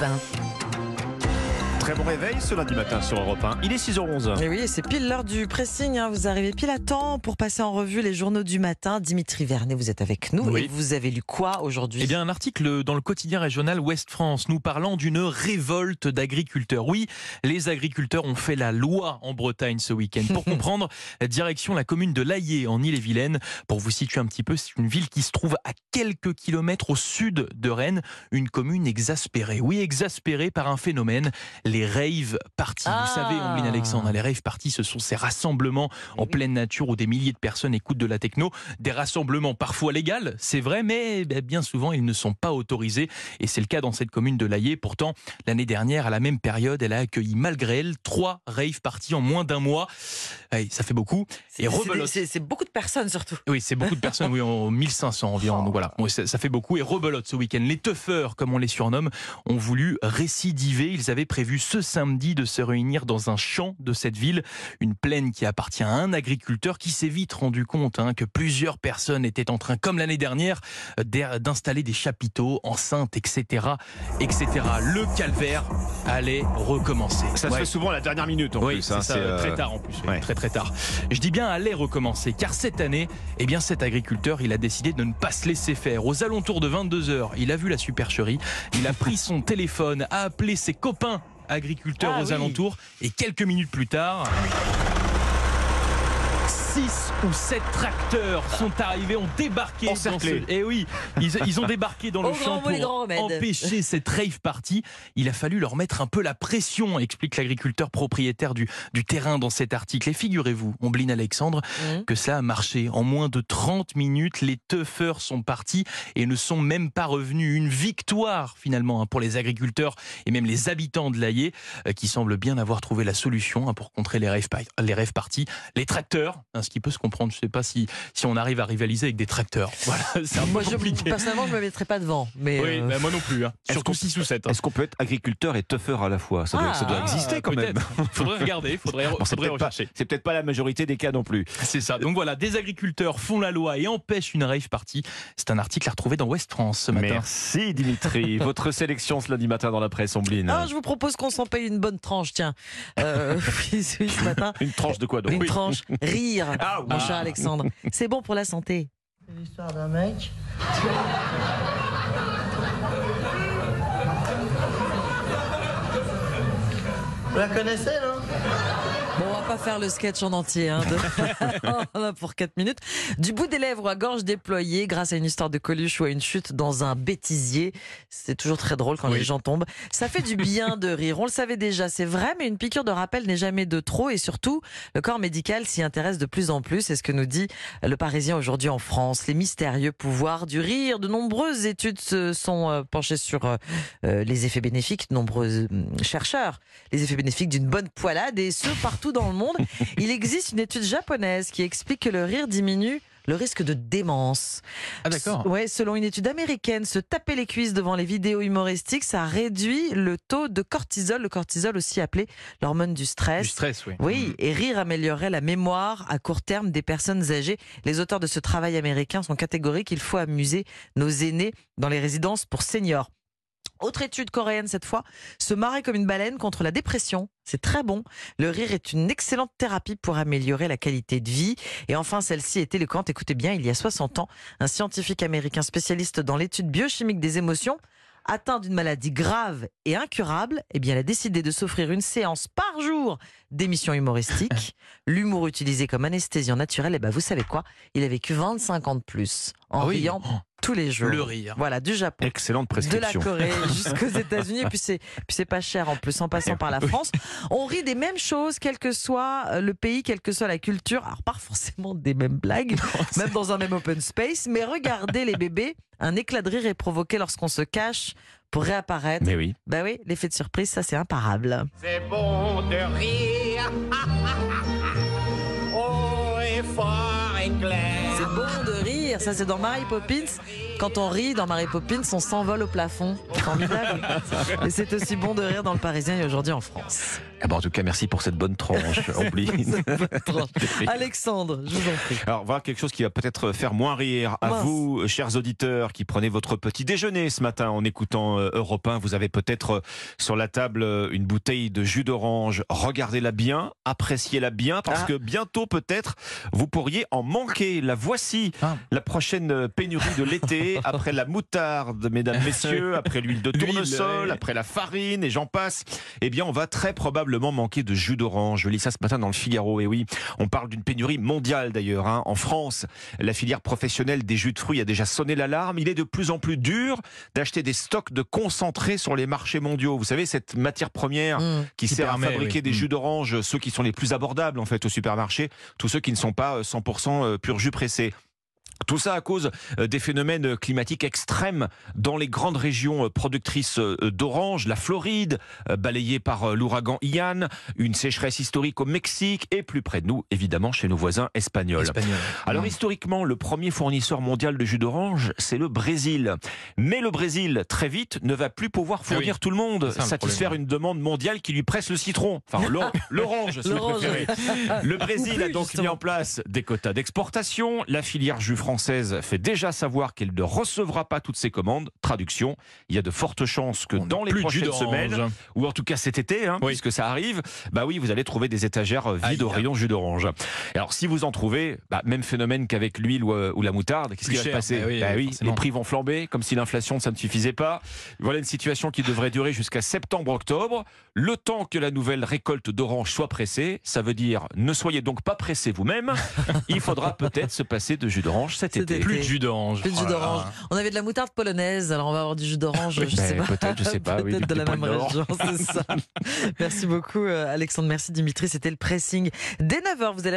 Europe 1. Très bon réveil ce lundi matin sur Europe 1. Il est 6h11. Et oui, c'est pile l'heure du pressing. hein. Vous arrivez pile à temps pour passer en revue les journaux du matin. Dimitri Vernet, vous êtes avec nous. Oui. Et vous avez lu quoi aujourd'hui? Eh bien, un article dans le quotidien régional Ouest France nous parlant d'une révolte d'agriculteurs. Oui, les agriculteurs ont fait la loi en Bretagne ce week-end. Pour comprendre, direction la commune de Laillé en Ille-et-Vilaine. Pour vous situer un petit peu, c'est une ville qui se trouve à quelques kilomètres au sud de Rennes. Une commune exaspérée. Oui, exaspérée par un phénomène, les rave parties. Ah. Vous savez, Ambline Alexandre, les rave parties, ce sont ces rassemblements en pleine nature où des milliers de personnes écoutent de la techno. Des rassemblements parfois légaux, c'est vrai, mais ben, bien souvent ils ne sont pas autorisés. Et c'est le cas dans cette commune de Laillé. Pourtant, l'année dernière, à la même période, elle a accueilli malgré elle trois rave parties en moins d'un mois. Ça fait beaucoup. C'est- Et c'est beaucoup de personnes surtout. Oui, c'est beaucoup de personnes, oui, en 1500 environ. Oh. Donc voilà, Bon, ça, ça fait beaucoup. Et rebelote ce week-end. Les teufeurs, comme on les surnomme, ont voulu récidiver. Ils avaient prévu ce samedi de se réunir dans un champ de cette ville, une plaine qui appartient à un agriculteur qui s'est vite rendu compte hein, que plusieurs personnes étaient en train, comme l'année dernière, euh, d'installer des chapiteaux, enceintes, etc., etc. Le calvaire allait recommencer. Ça se Ouais. fait souvent à la dernière minute en Oui, plus. c'est hein, ça, c'est, euh, très tard en plus, ouais. très très tard. Je dis bien allait recommencer, car cette année, eh bien cet agriculteur, il a décidé de ne pas se laisser faire. Aux alentours de 22 h il a vu la supercherie, il a pris son téléphone, a appelé ses copains agriculteurs Ah aux oui. alentours, et quelques minutes plus tard. 6 ou 7 tracteurs sont arrivés, ont débarqué dans ce... Encerclés. Eh oui, ils, ils ont débarqué dans le champ pour empêcher cette rave party. Il a fallu leur mettre un peu la pression, explique l'agriculteur propriétaire du, du terrain dans cet article. Et figurez-vous, Ombline Alexandre, Mhm. que ça a marché. En moins de 30 minutes, les teufeurs sont partis et ne sont même pas revenus. Une victoire finalement hein, pour les agriculteurs et même les habitants de l'Aillé euh, qui semblent bien avoir trouvé la solution hein, pour contrer les rêves, les rêves parties. Les tracteurs, hein, ce qui peut se comprendre, je ne sais pas si, si on arrive à rivaliser avec des tracteurs. Voilà, c'est un peu Moi, je, compliqué. personnellement, je me mettrais pas devant. Mais Oui, euh, bah, moi non plus. hein. Est-ce Surtout qu'on- 6 ou 7. Est-ce qu'on peut être agriculteur et teufeur à la fois? Ça doit, ça doit Ah, exister quand même. Il faudrait regarder, il faudrait, Bon, c'est faudrait peut-être pas, rechercher. c'est peut-être pas la majorité des cas non plus. C'est ça. Donc voilà, des agriculteurs font la loi et empêchent une rave party. C'est un article à retrouver dans West France ce matin. Merci Dimitri. Votre sélection ce lundi matin dans la presse, Ombline. ah, je vous propose qu'on s'en paye une bonne tranche, tiens. Euh, oui, oui, ce matin, Une tranche de quoi donc? Une tranche rire, Ah, mon Alexandre. C'est bon pour la santé. C'est l'histoire d'un mec. Vous la connaissez, non? Bon, on va pas faire le sketch en entier, hein, de- pour 4 minutes. Du bout des lèvres à gorge déployée, grâce à une histoire de Coluche ou à une chute dans un bêtisier. C'est toujours très drôle quand Oui. les gens tombent. Ça fait du bien de rire. On le savait déjà, c'est vrai, mais une piqûre de rappel n'est jamais de trop. Et surtout, le corps médical s'y intéresse de plus en plus. C'est ce que nous dit le Parisien aujourd'hui en France. Les mystérieux pouvoirs du rire. De nombreuses études se sont euh, penchées sur euh, euh, les effets bénéfiques. De nombreux euh, chercheurs les effets bénéfiques d'une bonne poilade et ce partout dans le monde. Il existe une étude japonaise qui explique que le rire diminue le risque de démence. Ah d'accord. Ouais, selon une étude américaine, se taper les cuisses devant les vidéos humoristiques, ça réduit le taux de cortisol, le cortisol aussi appelé l'hormone du stress. Du stress, oui. Oui, et rire améliorerait la mémoire à court terme des personnes âgées. Les auteurs de ce travail américain sont catégoriques. Il faut amuser nos aînés dans les résidences pour seniors. Autre étude coréenne cette fois, se marrer comme une baleine contre la dépression. C'est très bon. Le rire est une excellente thérapie pour améliorer la qualité de vie. Et enfin, celle-ci est éloquente. Écoutez bien, il y a 60 ans, un scientifique américain spécialiste dans l'étude biochimique des émotions atteint d'une maladie grave et incurable, eh bien, il a décidé de s'offrir une séance par jour d'émissions humoristiques. L'humour utilisé comme anesthésiant naturel, eh ben, vous savez quoi? Il a vécu 25 ans de plus en Ah oui. riant tous les jours. Le rire. Voilà, du Japon. Excellente De la prescription. Corée jusqu'aux États-Unis, et puis c'est puis c'est pas cher en plus en passant par la France. On rit des mêmes choses, quel que soit euh, le pays, quelle que soit la culture. Alors pas forcément des mêmes blagues, même dans un même open space, mais regardez les bébés, un éclat de rire est provoqué lorsqu'on se cache pour réapparaître. Mais oui. Bah oui, l'effet de surprise, ça c'est imparable. C'est bon de rire. oh, et fort et clair. C'est bon de rire, ça c'est dans Mary Poppins. Quand on rit dans Mary Poppins, on s'envole au plafond. Formidable. Et c'est aussi bon de rire dans le Parisien et aujourd'hui en France. Eh ben, en tout cas, merci pour cette bonne tranche. Alexandre, je vous en prie. Alors voilà quelque chose qui va peut-être faire moins rire à Mince. vous, chers auditeurs, qui prenez votre petit déjeuner ce matin en écoutant euh, Europe 1. Vous avez peut-être euh, sur la table euh, une bouteille de jus d'orange. Regardez-la bien, appréciez-la bien, parce Ah. que bientôt peut-être vous pourriez en manquer. La voici, Ah. la prochaine pénurie de l'été, après la moutarde, mesdames, messieurs, après l'huile de tournesol, après la farine et j'en passe. Eh bien, on va très probablement manquer de jus d'orange. Je lis ça ce matin dans le Figaro. Et oui, on parle d'une pénurie mondiale d'ailleurs. hein. En France, la filière professionnelle des jus de fruits a déjà sonné l'alarme. Il est de plus en plus dur d'acheter des stocks de concentrés sur les marchés mondiaux. Vous savez, cette matière première Mmh. qui, Qui sert permet, à fabriquer oui. des Mm. jus d'orange, ceux qui sont les plus abordables en fait au supermarché, tous ceux qui ne sont pas euh, 100% euh, pur jus pressé. Tout ça à cause euh, des phénomènes climatiques extrêmes dans les grandes régions euh, productrices euh, d'orange, la Floride, euh, balayée par euh, l'ouragan Ian, une sécheresse historique au Mexique et plus près de nous, évidemment, chez nos voisins espagnols. Espagnol. Alors historiquement, le premier fournisseur mondial de jus d'orange, c'est le Brésil. Mais le Brésil, très vite, ne va plus pouvoir Ah oui. fournir tout le monde, ça, satisfaire une demande mondiale qui lui presse le citron. Enfin, l'or- l'orange, si vous L'orange. préférez. Le Brésil plus, a donc mis en place des quotas d'exportation. La filière jus française fait déjà savoir qu'elle ne recevra pas toutes ses commandes. Traduction, il y a de fortes chances que On dans les prochaines semaines, ou en tout cas cet été, hein, Oui. puisque ça arrive, bah oui, vous allez trouver des étagères euh, vides au rayon jus d'orange. Alors si vous en trouvez, bah, même phénomène qu'avec l'huile ou, euh, ou la moutarde, qu'est-ce qui va se passer bah oui, Bah oui, les prix vont flamber, comme si l'inflation ça ne suffisait pas. Voilà une situation qui devrait durer jusqu'à septembre-octobre, le temps que la nouvelle récolte d'orange soit pressée. Ça veut dire ne soyez donc pas pressés vous-même. Il faudra peut-être se passer de jus d'orange cet été. été. Plus de jus d'orange. Plus de jus Oh. On avait de la moutarde polonaise, alors on va avoir du jus d'orange, je sais Ben, pas. peut-être, je sais pas, Peut-être de la même Nord. région, c'est ça. Merci beaucoup euh, Alexandre, merci Dimitri, c'était le pressing. Dès 9h, vous allez